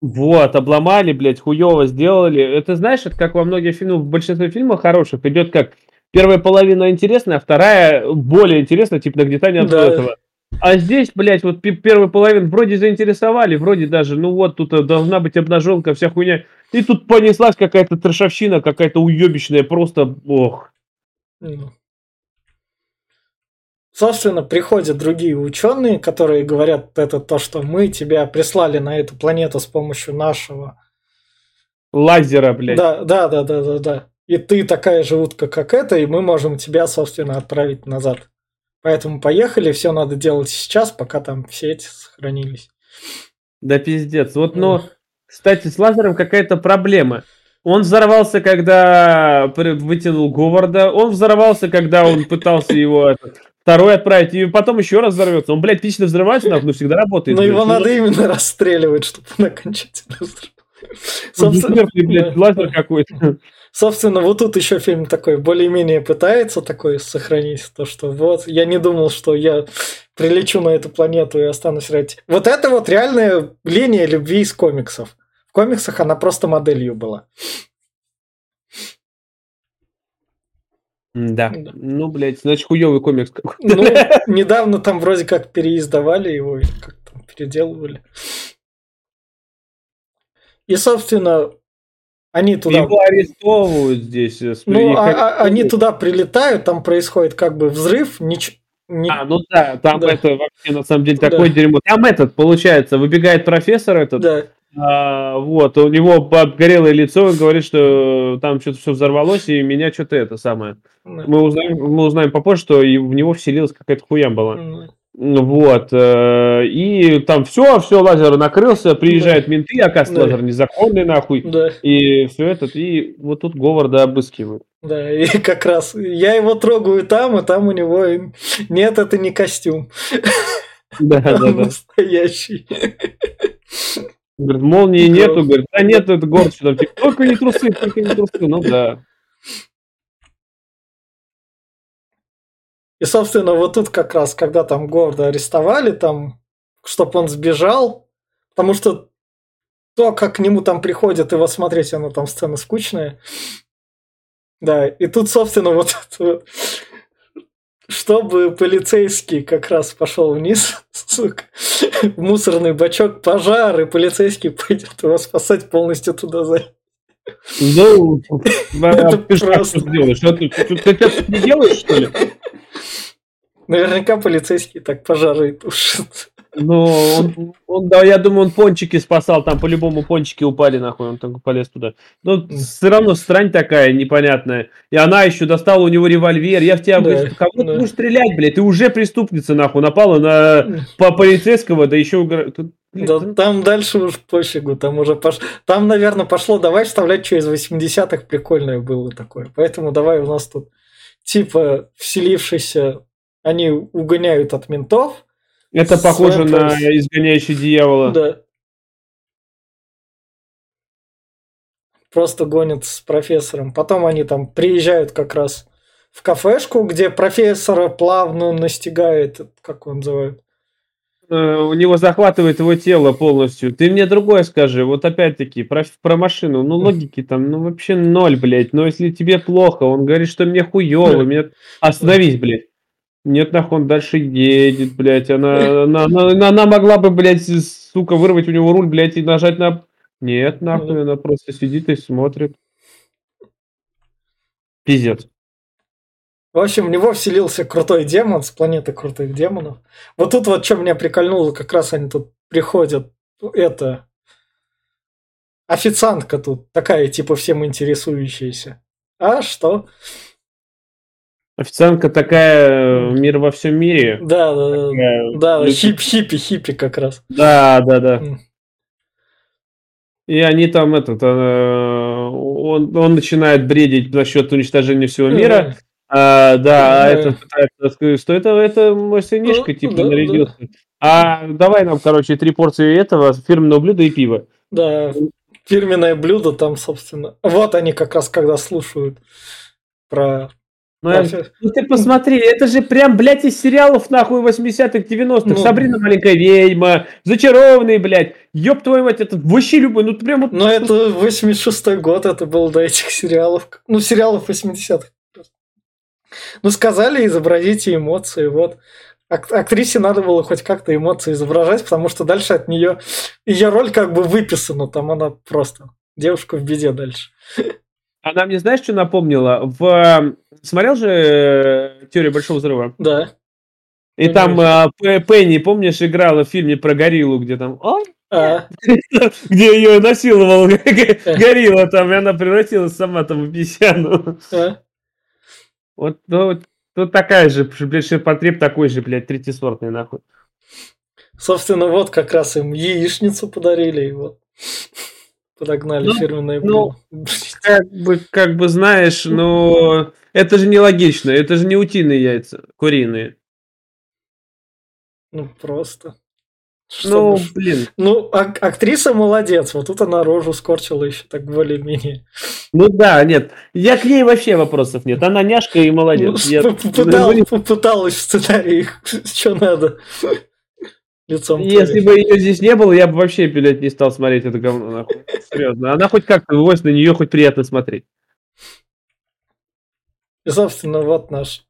Вот, обломали, блядь, хуево сделали. Это знаешь, это как во многих фильмах, в большинстве фильмов хороших идет как первая половина интересная, а вторая более интересная, типа нагнетание от да. этого. А здесь, блядь, вот первую половину вроде заинтересовали, вроде даже, ну вот, тут э, должна быть обнаженка, вся хуйня. И тут понеслась какая-то трешовщина, какая-то уебищная, просто, ох. Ну. Собственно, приходят другие ученые, которые говорят это то, что мы тебя прислали на эту планету с помощью нашего лазера, блядь. Да, да, да, да, да, да. И ты такая же утка, как эта, и мы можем тебя, собственно, отправить назад. Поэтому поехали, все надо делать сейчас, пока там все эти сохранились. Да пиздец. Вот, но, кстати, с лазером какая-то проблема. Он взорвался, когда вытянул Говарда. Он взорвался, когда он пытался его второй отправить, и потом еще раз взорвется. Он, блядь, лично взрывается, но всегда работает. Но его надо именно расстреливать, чтобы он окончательно Собственно, блядь, лазер какой-то. Собственно, вот тут еще фильм такой более-менее пытается такой сохранить то, что вот я не думал, что я прилечу на эту планету и останусь ради. Вот это вот реальная линия любви из комиксов. В комиксах она просто моделью была. Да. да. Ну, блядь, значит, хуёвый комикс какой-то. Ну, недавно там вроде как переиздавали его, как там переделывали. И, собственно, они туда... Его арестовывают здесь. Э, ну, а, а, они туда прилетают, там происходит как бы взрыв, нич... Не... А, ну да, там да. это вообще на самом деле такое да. дерьмо. Там этот, получается, выбегает профессор этот, да. А, вот, у него обгорелое лицо, он говорит, что там что-то все взорвалось, и меня что-то это самое. Да. Мы, узнаем, мы узнаем попозже, что в него вселилась какая-то хуя была. Да. Вот. Э, и там все, все, лазер накрылся, приезжают да. менты, оказывается, да. лазер незаконный нахуй. Да. И все это, и вот тут Говарда обыскивают. Да, и как раз я его трогаю там, и там у него нет, это не костюм. Да, да, да. Настоящий. Говорит, молнии нету, говорит, да нет, это город, что там, типа, только не трусы, только не трусы, ну да. И, собственно, вот тут как раз, когда там Горда арестовали, там, чтобы он сбежал, потому что то, как к нему там приходят его смотреть, оно там сцена скучная. Да, и тут, собственно, вот это вот чтобы полицейский как раз пошел вниз, сука, в мусорный бачок, пожар, и полицейский пойдет его спасать полностью туда за. Ну, это просто... Делаешь? Ты, ты, ты, не делаешь, что ли? Наверняка полицейский так пожары тушит. Ну, он, он, да, я думаю, он пончики спасал, там по-любому пончики упали, нахуй, он только полез туда. Но все равно странь такая непонятная. И она еще достала у него револьвер. Я в тебя да, говорю, кого да. ты будешь стрелять, блядь? Ты уже преступница, нахуй, напала на по полицейского, да еще... Да, там дальше уж пофигу, там уже пош... Там, наверное, пошло, давай вставлять, что из 80-х прикольное было такое. Поэтому давай у нас тут типа вселившийся, они угоняют от ментов, это похоже на изгоняющий дьявола. Да. Просто гонят с профессором. Потом они там приезжают как раз в кафешку, где профессора плавно настигает, как он называет? Э, у него захватывает его тело полностью. Ты мне другое скажи. Вот опять-таки, про, про машину. Ну, логики там, ну, вообще ноль, блядь. Но если тебе плохо, он говорит, что мне хуёво, мне... Остановись, блядь. Нет, нахуй он дальше едет, блядь. Она, она, она, она могла бы, блядь, сука, вырвать у него руль, блядь, и нажать на... Нет, нахуй, она просто сидит и смотрит. Пиздец. В общем, в него вселился крутой демон с планеты крутых демонов. Вот тут вот что меня прикольнуло, как раз они тут приходят. Это официантка тут такая, типа, всем интересующаяся. А что? Официантка такая мир во всем мире. Да, да, такая, да, да, хип, хиппи, хиппи как раз. Да, да, да. И они там этот, э, он, он начинает бредить насчет уничтожения всего мира. А, да, а этот пытается что это, это мой сынишка, ну, типа, да, нарядился. Да. А давай нам, короче, три порции этого, фирменного блюда и пива. Да, фирменное блюдо там, собственно. Вот они как раз когда слушают про ну, ну ты посмотри, это же прям, блядь, из сериалов нахуй 80-х, 90-х. Ну, Сабрина маленькая ведьма, зачарованный, блядь. Ёб твою мать, это вообще любой, ну прям вот... Ну это 86-й год, это был до этих сериалов. Ну, сериалов 80-х. Ну, сказали, изобразите эмоции, вот. Актрисе надо было хоть как-то эмоции изображать, потому что дальше от нее ее роль как бы выписана, там она просто девушка в беде дальше. Она мне, знаешь, что напомнила? В... Смотрел же э, «Теорию Большого Взрыва»? Да. И ну, там а, Пенни, помнишь, играла в фильме про гориллу, где там... Ой, а. Где ее насиловал горилла там, и она превратилась сама там в обезьяну. А. Вот, ну, тут такая же, блядь, ширпотреб такой же, блядь, третьесортный, нахуй. Собственно, вот как раз им яичницу подарили, и вот подогнали ну, фирменное блюдо. Ну, как бы, как бы знаешь, но это же нелогично, это же не утиные яйца, куриные. Ну, просто. Чтобы... Ну, блин. Ну, ак- актриса молодец. Вот тут она рожу скорчила еще так более-менее. Ну да, нет. Я к ней вообще вопросов нет. Она няшка и молодец. Ну, я... попытал, попыталась в сценарии, что надо. Лицом Если бы ее здесь не было, я бы вообще, блядь, не стал смотреть это говно, нахуй. Серьезно. Она хоть как-то вывозит на нее, хоть приятно смотреть. И, собственно, вот наш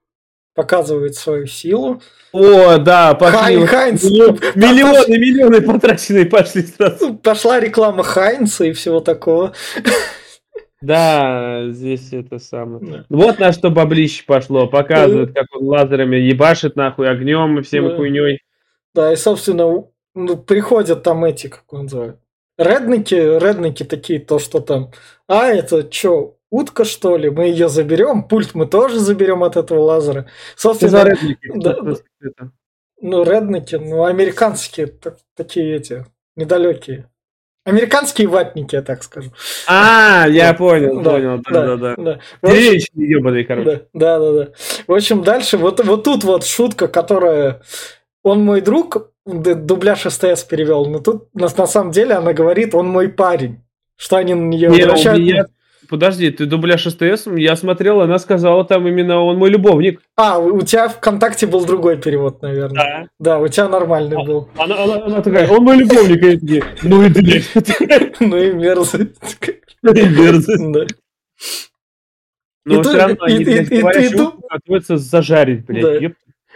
показывает свою силу. О, да, пошли. Хай, Хайнц. Миллионы, миллионы потраченные пошли сразу. Пошла реклама Хайнца и всего такого. Да, здесь это самое. Да. Вот на что баблище пошло. Показывают, как он лазерами ебашит нахуй огнем и всем да. хуйней. Да, и, собственно, ну, приходят там эти, как он называет, редники, редники такие, то, что там, а, это что, утка, что ли? Мы ее заберем, пульт мы тоже заберем от этого лазера. Собственно, за редники? Да, ну, редники, ну, американские так, такие эти, недалекие. Американские ватники, я так скажу. А, я понял, да, понял, да, да, да. да. ебаные, короче. Да, да, да. В общем, дальше вот, вот тут вот шутка, которая... Он мой друг, дубляж СТС перевел, но тут на, на самом деле она говорит, он мой парень. Что они на нее возвращают подожди, ты дубляж СТС, я смотрел, она сказала там именно он мой любовник. А, у тебя ВКонтакте был другой перевод, наверное. Да. Да, у тебя нормальный а, был. Она, она, она такая, он мой любовник, и такие, ну и ты, Ну и мерзость. Ну и мерзость. Да. Но все равно они, блядь, готовятся зажарить, блядь,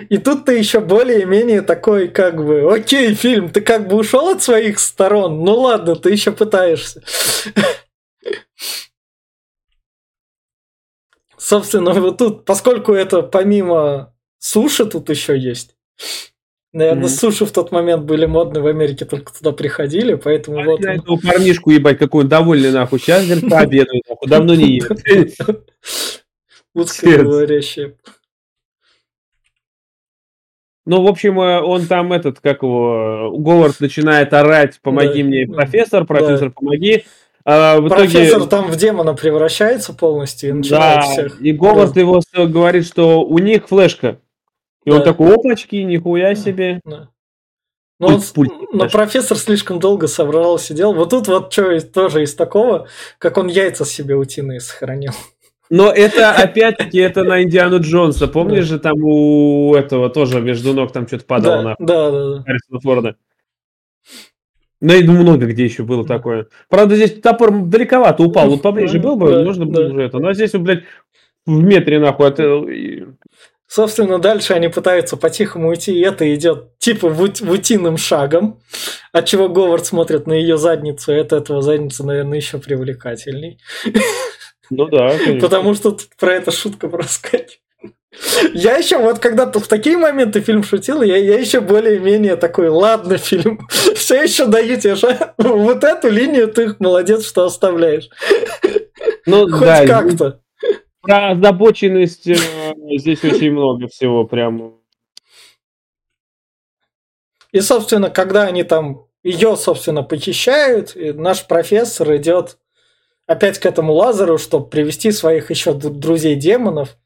и тут ты еще более-менее такой, как бы, окей, фильм, ты как бы ушел от своих сторон, ну ладно, ты еще пытаешься. Собственно, вот тут, поскольку это помимо суши тут еще есть. Наверное, mm-hmm. суши в тот момент были модны в Америке, только туда приходили, поэтому а вот... Я этому парнишку ебать, какой он довольный, нахуй. Сейчас, говорит, пообедаю, нахуй, давно не ел. Русскоговорящий. Ну, в общем, э, он там этот, как его, Говард начинает орать, помоги да, мне, профессор, профессор, да. помоги. А, в Профессор итоге... там в демона превращается полностью и начинает да, всех. И Говард его говорит, что у них флешка. И да. он такой, опачки, нихуя себе. Да. Но, он, пульт, но профессор слишком долго собрал, сидел. Вот тут вот что тоже из такого, как он яйца себе утиные сохранил. Но это опять-таки это на Индиану Джонса. Помнишь да. же там у этого тоже между ног там что-то падало да, на да, да, да. Харрисона Форда. Ну, и много где еще было такое. Правда, здесь топор далековато упал. Вот поближе был бы, можно было уже это. Но здесь, блядь, в метре нахуй от... Э, Собственно, дальше они пытаются по-тихому уйти, и это идет типа в, в утиным шагом, от чего Говард смотрит на ее задницу, и от этого задница, наверное, еще привлекательней. Ну да, конечно. Потому что тут про это шутка проскакивает. Я еще вот когда-то в такие моменты фильм шутил, я, я еще более-менее такой, ладно, фильм, все еще даю тебе же вот эту линию ты молодец, что оставляешь. Ну, Хоть да, как-то. Про озабоченность э, здесь очень много всего прям. И, собственно, когда они там ее, собственно, похищают, и наш профессор идет опять к этому лазеру, чтобы привести своих еще друзей-демонов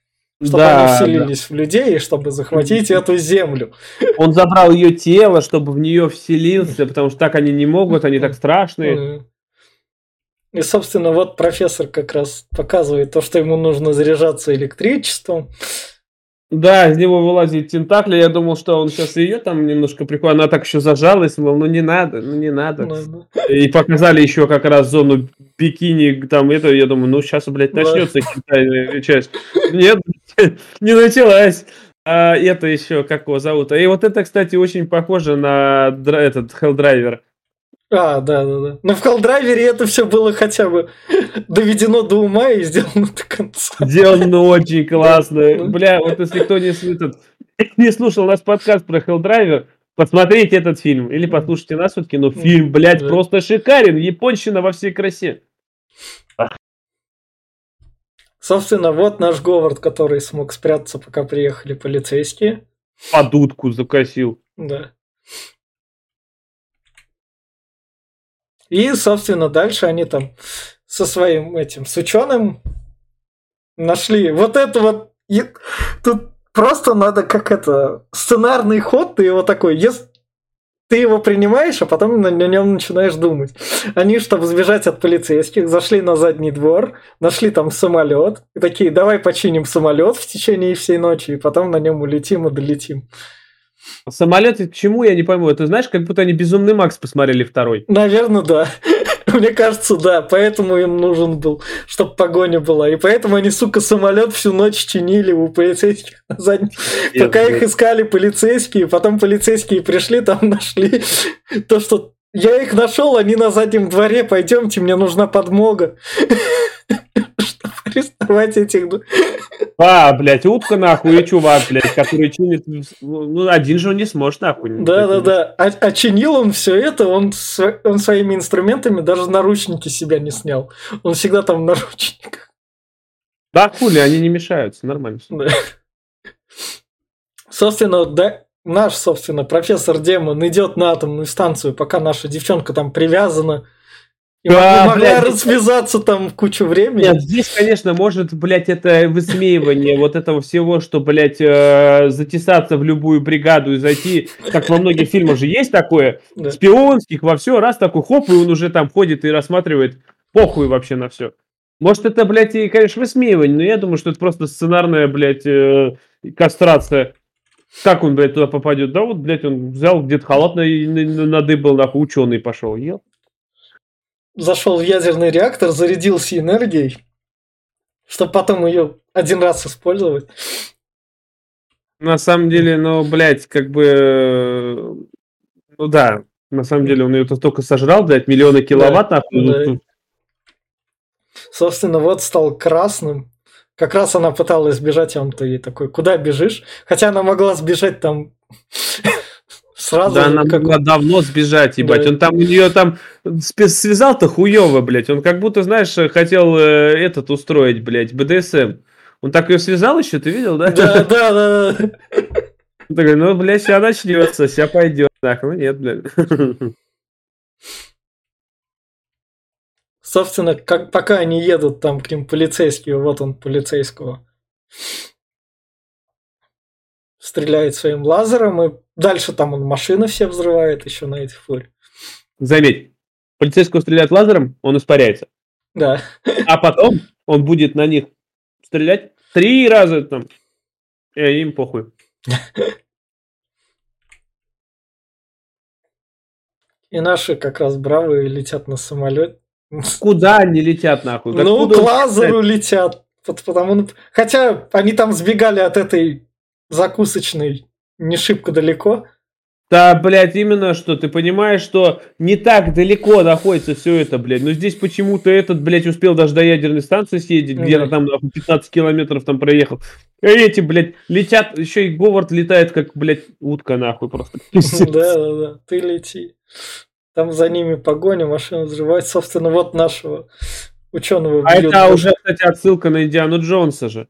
чтобы да, они вселились да. в людей, чтобы захватить эту землю. Он забрал ее тело, чтобы в нее вселился, потому что так они не могут, они так страшные. И, собственно, вот профессор как раз показывает то, что ему нужно заряжаться электричеством. Да, из него вылазит тентакли. Я думал, что он сейчас ее там немножко прикольно. Она так еще зажалась, мол, ну не надо, ну не надо. надо. И показали еще как раз зону бикини, там это, я думаю, ну сейчас, блядь, начнется да. часть. Нет, не началась. А это еще, как его зовут? И вот это, кстати, очень похоже на этот Helldiver. А, да, да, да. Но в Халдрайвере это все было хотя бы доведено до ума и сделано до конца. Сделано очень классно. Ну. Бля, вот если кто не, этот, не слушал наш подкаст про Helldiver, посмотрите этот фильм. Или послушайте нас все-таки, но фильм, блядь, да. просто шикарен. Японщина во всей красе. Собственно, вот наш Говард, который смог спрятаться, пока приехали полицейские. Под утку закосил. Да. И, собственно, дальше они там со своим этим, с ученым нашли вот это вот. Тут просто надо как это, сценарный ход, ты его такой, если ты его принимаешь, а потом на нем начинаешь думать. Они, чтобы сбежать от полицейских, зашли на задний двор, нашли там самолет, и такие, давай починим самолет в течение всей ночи, и потом на нем улетим и долетим. Самолет, к чему, я не пойму. Это знаешь, как будто они «Безумный Макс» посмотрели второй. Наверное, да. Мне кажется, да, поэтому им нужен был, чтобы погоня была. И поэтому они, сука, самолет всю ночь чинили у полицейских на заднем. Пока их искали полицейские, потом полицейские пришли, там нашли то, что я их нашел, они на заднем дворе, пойдемте, мне нужна подмога. Арестовать этих... А, блядь, утка нахуй, и чувак, блядь, который чинит... Ну, один же он не сможет нахуй. Да-да-да. А, а чинил он все это, он, он своими инструментами даже наручники себя не снял. Он всегда там в наручниках. Да, хули, они не мешаются, нормально. Да. Собственно, да, наш, собственно, профессор Демон идет на атомную станцию, пока наша девчонка там привязана. И да, могла блядь, развязаться там кучу времени. Нет, здесь, конечно, может, блядь, это высмеивание вот этого всего, что, блядь, э, затесаться в любую бригаду и зайти, как во многих фильмах же есть такое, да. шпионских, во все, раз такой хоп, и он уже там ходит и рассматривает похуй вообще на все. Может, это, блядь, и, конечно, высмеивание, но я думаю, что это просто сценарная, блядь, э, кастрация. Как он, блядь, туда попадет? Да вот, блядь, он взял где-то халат на, на, надыбал, нахуй, ученый пошел. Ел. Зашел в ядерный реактор, зарядился энергией, чтобы потом ее один раз использовать. На самом деле, ну, блядь, как бы... Ну да, на самом деле он ее только сожрал, блядь, миллионы киловатт, да, нахуй. Да. Собственно, вот стал красным. Как раз она пыталась сбежать, а ей такой, куда бежишь? Хотя она могла сбежать там сразу. Да, она как... могла давно сбежать, ебать. Да. Он там у нее там связал-то хуево, блядь. Он как будто, знаешь, хотел э, этот устроить, блядь, БДСМ. Он так ее связал еще, ты видел, да? Да, да, да. Он такой, ну, блядь, сейчас начнется, сейчас пойдет. Так, ну нет, блядь. Собственно, как, пока они едут, там к ним полицейские, вот он полицейского, стреляет своим лазером, и дальше там он машины все взрывает еще на эти фуре. Заметь, полицейского стреляет лазером, он испаряется. Да. А потом он будет на них стрелять три раза там, и им похуй. И наши как раз бравые летят на самолет, Куда они летят, нахуй? Ну, Откуда к лазеру летят. Потому... Хотя они там сбегали от этой закусочной не шибко далеко. Да, блядь, именно что. Ты понимаешь, что не так далеко находится все это, блядь. Но здесь почему-то этот, блядь, успел даже до ядерной станции съездить, где-то там 15 километров там проехал. И эти, блядь, летят, еще и Говард летает, как, блядь, утка, нахуй просто. Да, да, да, ты лети. Там за ними погоня, машина взрывает. Собственно, вот нашего ученого. А это уже, кстати, отсылка на Индиану Джонса же.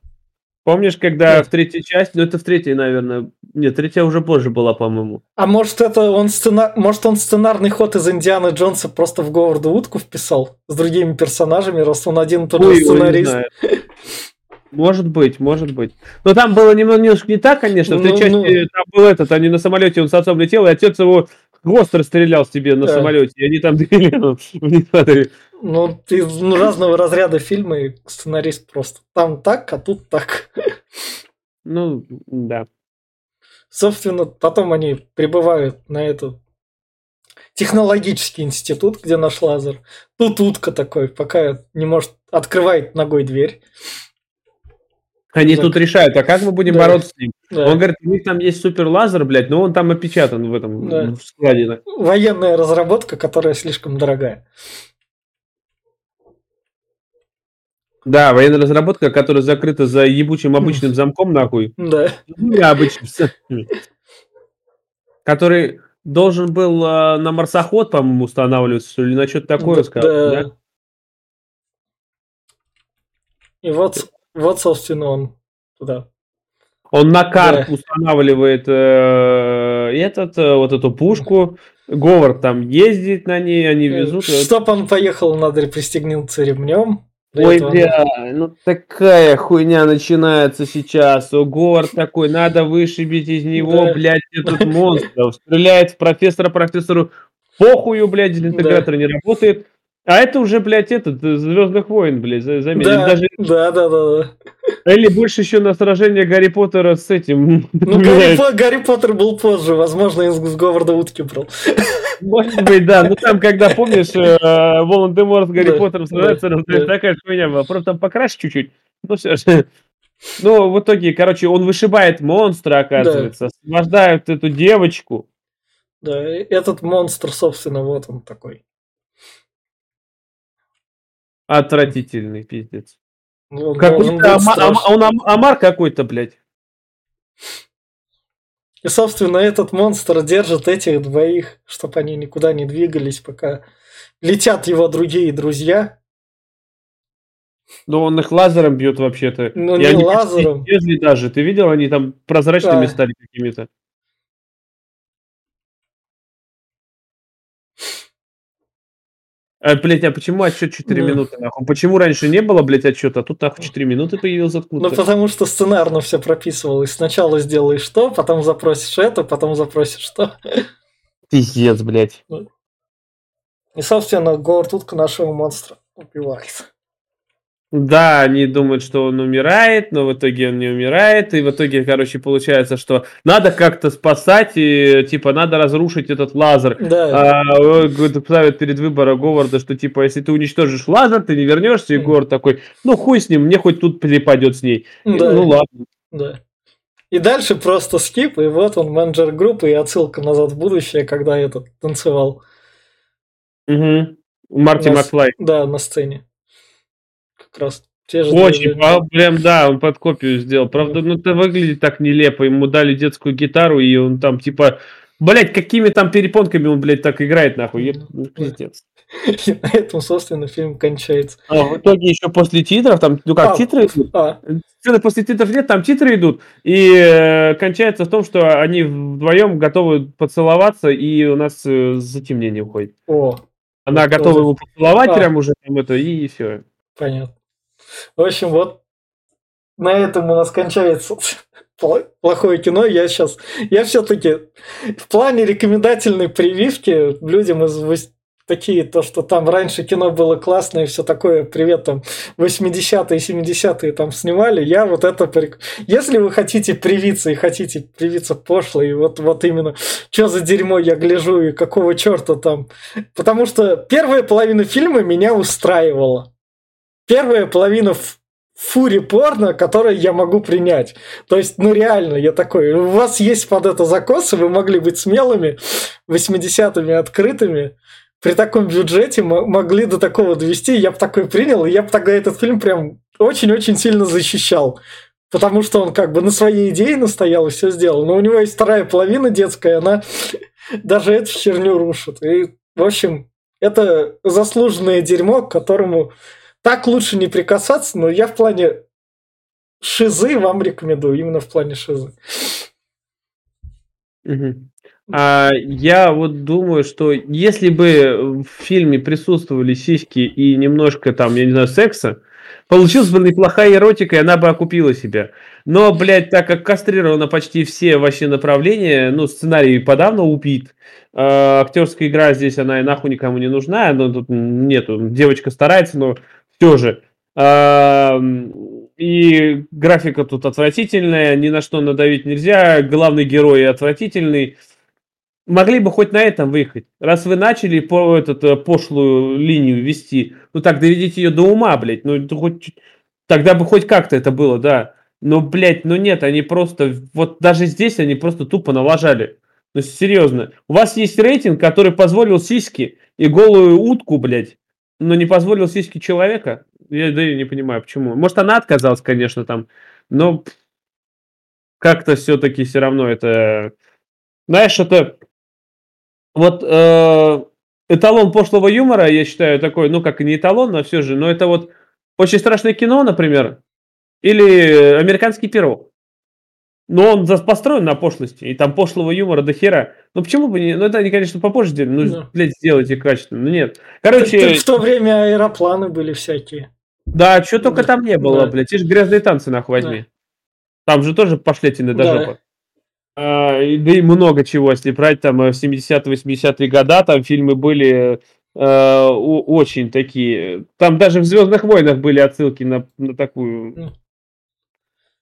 Помнишь, когда Нет. в третьей части, ну это в третьей, наверное, нет, третья уже позже была, по-моему. А может это он сцена... может он сценарный ход из Индианы Джонса просто в Говарда утку вписал с другими персонажами, раз он один и тот же сценарист. Может быть, может быть. Но там было немножко не так, конечно. В той ну, части ну... там был этот, они на самолете, он с отцом летел, и отец его хвост расстрелял себе на да. самолете, и они там двигали Ну, из ну, разного разряда фильма и сценарист просто. Там так, а тут так. Ну, да. Собственно, потом они прибывают на этот технологический институт, где наш лазер. Тут утка такой, пока не может, открывает ногой дверь. Они так. тут решают, а как мы будем да. бороться с ним? Да. Он говорит, у них там есть супер лазер, блядь, но он там опечатан в этом да. в складе. Военная разработка, которая слишком дорогая. Да, военная разработка, которая закрыта за ебучим обычным замком, нахуй. Да. Необычным. Который должен был э, на марсоход, по-моему, устанавливаться, или на что-то такое, да, сказал, да? И вот вот, собственно, он туда. Он на карт да. устанавливает э, этот, э, вот эту пушку. Говард там ездит на ней, они э, везут. Чтоб он поехал, надо пристегнуться ремнем. Ой, бля, ну такая хуйня начинается сейчас. О, Говард такой, надо вышибить из него, да. блядь, этот монстр. Стреляет в профессора, профессору похую, блядь, интегратор да. не работает. А это уже, блядь, этот, э, Звездных войн, блядь, заметил. Да, Даже... да, да, да, да. Или больше еще на сражение Гарри Поттера с этим. Ну, Гарри, По- Гарри Поттер был позже, возможно, из Говарда утки брал. Может быть, да. Ну там, когда, помнишь, э, Волан-де-Морт с Гарри Поттером сражается, такая хуйня была. Просто там покраше чуть-чуть. Ну все же. Ну, в итоге, короче, он вышибает монстра, оказывается, освобождает эту девочку. Да, этот монстр, собственно, вот он такой. Отвратительный пиздец. Ну, он какой-то ама- он ам- Амар какой-то, блядь. И, собственно, этот монстр держит этих двоих, чтобы они никуда не двигались, пока летят его другие друзья. Ну, он их лазером бьет вообще-то. Ну, не лазером. Если даже. Ты видел, они там прозрачными да. стали какими-то. А, блять, а почему отчет 4 ну. минуты, нахуй? Почему раньше не было, блядь, отчета, а тут, нахуй, 4 минуты появился откуда-то? Ну, потому что сценарно все прописывалось. Сначала сделаешь то, потом запросишь это, потом запросишь то. Пиздец, блядь. Ну. И, собственно, Говард Утка нашего монстра убивает. Да, они думают, что он умирает, но в итоге он не умирает, и в итоге, короче, получается, что надо как-то спасать, и, типа, надо разрушить этот лазер. Да. А, ставят перед выбором Говарда, что, типа, если ты уничтожишь лазер, ты не вернешься, и Говард такой, ну, хуй с ним, мне хоть тут перепадет с ней. Да. Ну, ладно. Да. И дальше просто скип, и вот он менеджер группы, и отсылка назад в будущее, когда этот танцевал. Угу. Марти на, Макфлай. Да, на сцене как раз те же Очень, а, прям да, он под копию сделал. Правда, ну это выглядит так нелепо. Ему дали детскую гитару, и он там типа, блять, какими там перепонками он, блядь, так играет, нахуй. Ну, пиздец. И на этом, собственно, фильм кончается. А в итоге еще после титров, там, ну как, а, титры идут? А. После титров нет, там титры идут, и э, кончается в том, что они вдвоем готовы поцеловаться, и у нас э, затемнение уходит. О. Она готова его поцеловать а. прям уже, там это, и все. Понятно. В общем, вот на этом у нас кончается плохое кино. Я сейчас, я все-таки в плане рекомендательной прививки людям из такие, то, что там раньше кино было классное и все такое, привет, там, 80-е, 70-е там снимали, я вот это... Если вы хотите привиться и хотите привиться пошло, и вот, вот именно, что за дерьмо я гляжу и какого черта там... Потому что первая половина фильма меня устраивала первая половина фури порно, которое я могу принять. То есть, ну реально, я такой, у вас есть под это закосы, вы могли быть смелыми, 80-ми открытыми, при таком бюджете могли до такого довести, я бы такой принял, и я бы тогда этот фильм прям очень-очень сильно защищал. Потому что он как бы на своей идее настоял и все сделал. Но у него есть вторая половина детская, она даже эту херню рушит. И, в общем, это заслуженное дерьмо, к которому так лучше не прикасаться, но я в плане шизы вам рекомендую, именно в плане шизы. А, я вот думаю, что если бы в фильме присутствовали сиськи и немножко там, я не знаю, секса, получилась бы неплохая эротика, и она бы окупила себя. Но, блядь, так как кастрировано почти все вообще направления, ну, сценарий подавно убит, э, актерская игра здесь, она и нахуй никому не нужна, но тут нету, девочка старается, но все же. И графика тут отвратительная, ни на что надавить нельзя, главный герой отвратительный. Могли бы хоть на этом выехать. Раз вы начали по этот, э, пошлую линию вести, ну так доведите ее до ума, блядь. Ну, хоть, тогда бы хоть как-то это было, да. Но, блядь, ну нет, они просто, вот даже здесь они просто тупо налажали. Ну, серьезно. У вас есть рейтинг, который позволил сиськи и голую утку, блядь, но не позволил сиськи человека. Я да, я не понимаю, почему. Может, она отказалась, конечно, там, но как-то все-таки все равно это... Знаешь, это... Вот э, эталон пошлого юмора, я считаю, такой, ну, как и не эталон, но все же, но это вот очень страшное кино, например, или американский пирог. Но он построен на пошлости, и там пошлого юмора до хера. Ну почему бы не... Ну это они, конечно, попозже сделали. Ну, да. блядь, сделайте качественно. Ну нет. Короче... Так, в то время аэропланы были всякие. Да, что только да. там не было, да. блядь. Те же грязные танцы, нахуй, возьми. Да. Там же тоже пошлятины до да. жопы. А, и, да и много чего, если брать там 70-80-е э, года, там фильмы были э, очень такие. Там даже в Звездных войнах были отсылки на, на такую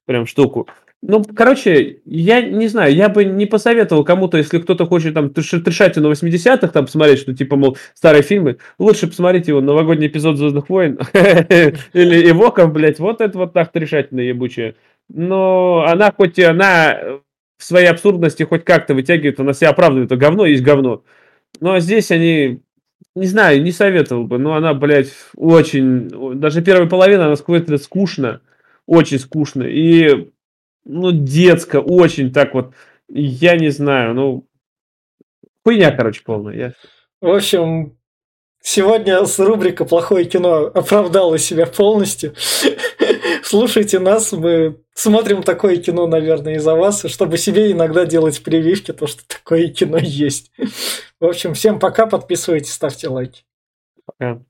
прям штуку. Ну, короче, я не знаю, я бы не посоветовал кому-то, если кто-то хочет там трешатину 80-х там посмотреть, что типа, мол, старые фильмы, лучше посмотрите его новогодний эпизод Звездных войн или Эвоков, блядь, вот это вот так трешатина ебучая. Но она хоть и она в своей абсурдности хоть как-то вытягивает, она себя оправдывает, а говно есть говно. Но здесь они, не знаю, не советовал бы, но она, блядь, очень, даже первая половина, она какой-то скучно, очень скучно. И ну, детско, очень так вот, я не знаю, ну, хуйня, короче, полная. Я... В общем, сегодня с рубрика «Плохое кино» оправдала себя полностью. Слушайте нас, мы смотрим такое кино, наверное, из-за вас, чтобы себе иногда делать прививки, то, что такое кино есть. В общем, всем пока, подписывайтесь, ставьте лайки. Пока.